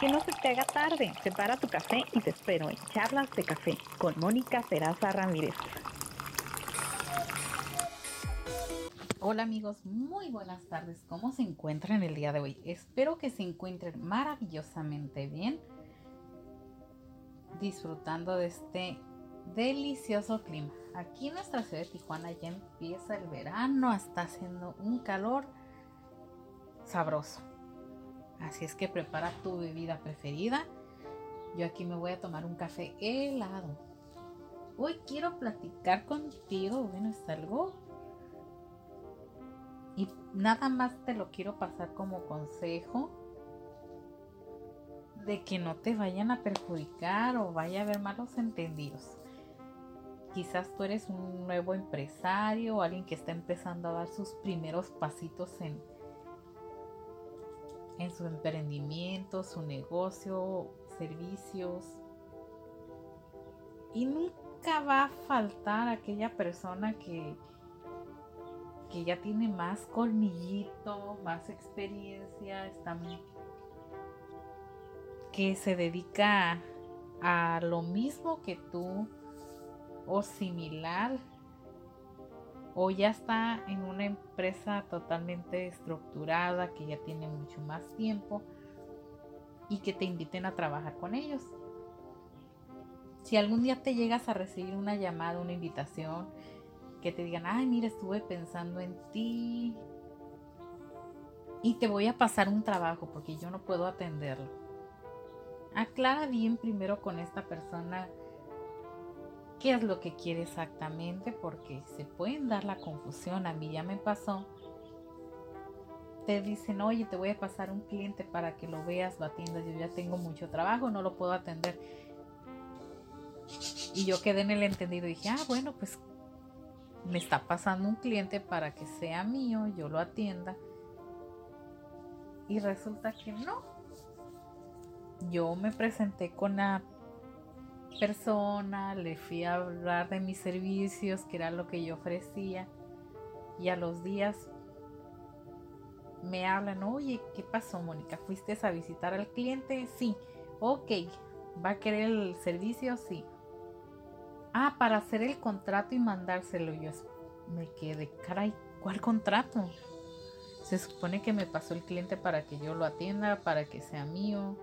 Que no se te haga tarde. Separa tu café y te espero en Charlas de Café con Mónica Peraza Ramírez. Hola amigos, muy buenas tardes. ¿Cómo se encuentran el día de hoy? Espero que se encuentren maravillosamente bien, disfrutando de este delicioso clima. Aquí en nuestra ciudad de Tijuana ya empieza el verano, está haciendo un calor sabroso. Así es que prepara tu bebida preferida. Yo aquí me voy a tomar un café helado. Hoy quiero platicar contigo. Bueno, es algo. Y nada más te lo quiero pasar como consejo. De que no te vayan a perjudicar o vaya a haber malos entendidos. Quizás tú eres un nuevo empresario o alguien que está empezando a dar sus primeros pasitos en, en su emprendimiento, su negocio, servicios. Y nunca va a faltar aquella persona que, que ya tiene más colmillito, más experiencia, está, que se dedica a lo mismo que tú o similar o ya está en una empresa totalmente estructurada que ya tiene mucho más tiempo y que te inviten a trabajar con ellos. Si algún día te llegas a recibir una llamada, una invitación, que te digan, ay, mira, estuve pensando en ti y te voy a pasar un trabajo porque yo no puedo atenderlo. Aclara bien primero con esta persona qué es lo que quiere exactamente porque se pueden dar la confusión. A mí ya me pasó. Te dicen, oye, te voy a pasar un cliente para que lo veas, lo atiendas. Yo ya tengo mucho trabajo, no lo puedo atender. Y yo quedé en el entendido y dije, ah, bueno, pues me está pasando un cliente para que sea mío, yo lo atienda. Y resulta que no. Yo me presenté con la persona, le fui a hablar de mis servicios, que era lo que yo ofrecía, y a los días me hablan, oye, ¿qué pasó, Mónica? ¿Fuiste a visitar al cliente? Sí, ok, ¿va a querer el servicio? Sí. Ah, para hacer el contrato y mandárselo yo. Me quedé, caray, ¿cuál contrato? Se supone que me pasó el cliente para que yo lo atienda, para que sea mío.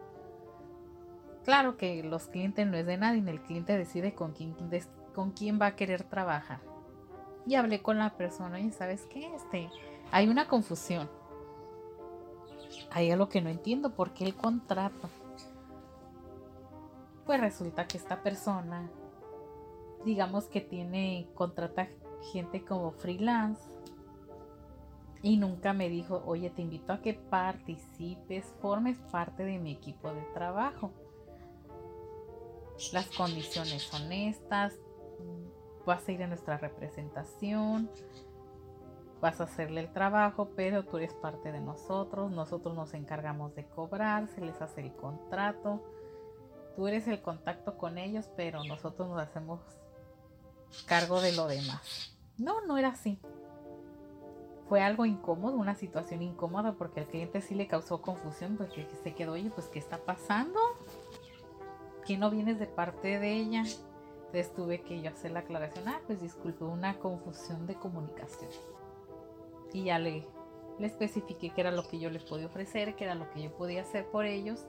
Claro que los clientes no es de nadie, el cliente decide con quién, va a querer trabajar. Y hablé con la persona y sabes qué, este, hay una confusión. Hay algo que no entiendo, ¿por qué el contrato? Pues resulta que esta persona, digamos que tiene, contrata gente como freelance y nunca me dijo, oye, te invito a que participes, formes parte de mi equipo de trabajo las condiciones son estas, vas a ir a nuestra representación, vas a hacerle el trabajo, pero tú eres parte de nosotros, nosotros nos encargamos de cobrar, se les hace el contrato, tú eres el contacto con ellos, pero nosotros nos hacemos cargo de lo demás. No, no era así. Fue algo incómodo, una situación incómoda porque al cliente sí le causó confusión porque se quedó, oye, pues ¿qué está pasando? Que no vienes de parte de ella? Entonces tuve que yo hacer la aclaración, ah, pues disculpe, una confusión de comunicación. Y ya le, le especifiqué que era lo que yo les podía ofrecer, que era lo que yo podía hacer por ellos.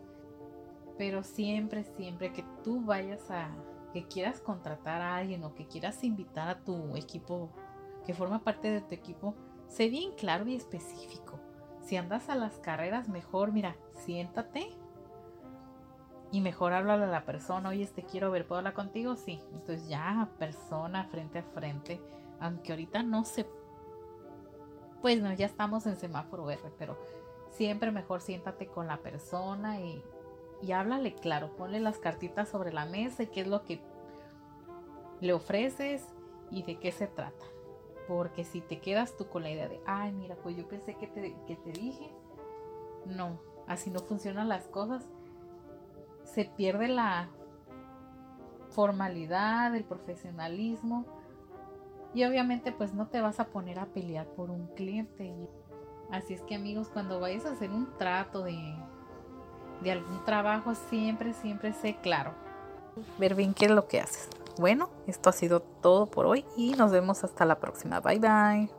Pero siempre, siempre que tú vayas a, que quieras contratar a alguien o que quieras invitar a tu equipo, que forma parte de tu equipo, sé bien claro y específico. Si andas a las carreras, mejor, mira, siéntate y mejor háblale a la persona, oye, te quiero ver, ¿puedo hablar contigo? Sí. Entonces ya, persona frente a frente, aunque ahorita no se... Pues no, ya estamos en semáforo R, pero siempre mejor siéntate con la persona y, y háblale claro, ponle las cartitas sobre la mesa y qué es lo que le ofreces y de qué se trata. Porque si te quedas tú con la idea de, ay, mira, pues yo pensé que te, que te dije, no, así no funcionan las cosas se pierde la formalidad, el profesionalismo y obviamente pues no te vas a poner a pelear por un cliente. Así es que amigos, cuando vayas a hacer un trato de, de algún trabajo, siempre, siempre sé claro. Ver bien qué es lo que haces. Bueno, esto ha sido todo por hoy y nos vemos hasta la próxima. Bye bye.